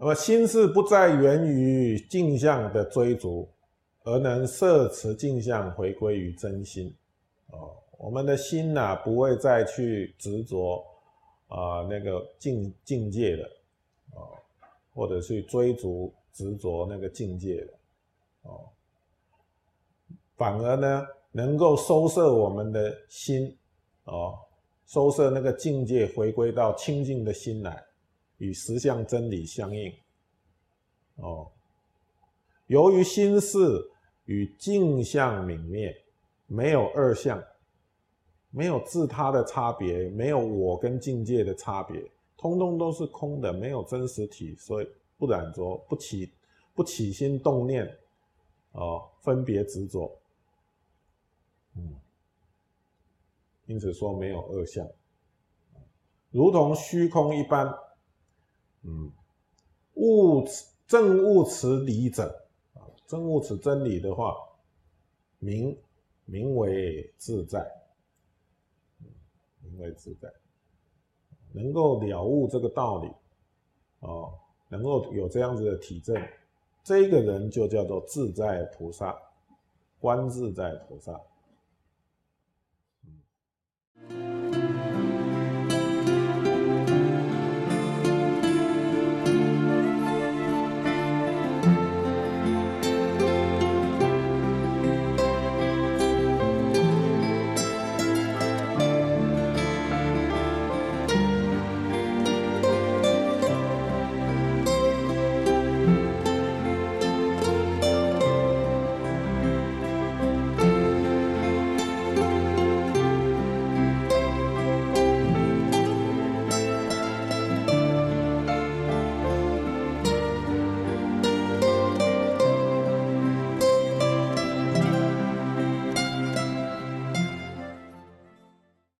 那么心事不再源于镜像的追逐，而能摄持镜像，回归于真心。哦，我们的心呐，不会再去执着啊那个境境界了，哦，或者去追逐执着那个境界了，哦，反而呢，能够收摄我们的心，哦，收摄那个境界，回归到清净的心来。与实相真理相应，哦，由于心事与镜像泯灭，没有二相，没有自他的差别，没有我跟境界的差别，通通都是空的，没有真实体，所以不染着，不起不起心动念，哦，分别执着，嗯，因此说没有二相，如同虚空一般。嗯，物持正物持理者啊，正物持真理的话，名名为自在，名为自在，能够了悟这个道理，哦，能够有这样子的体证，这个人就叫做自在菩萨，观自在菩萨。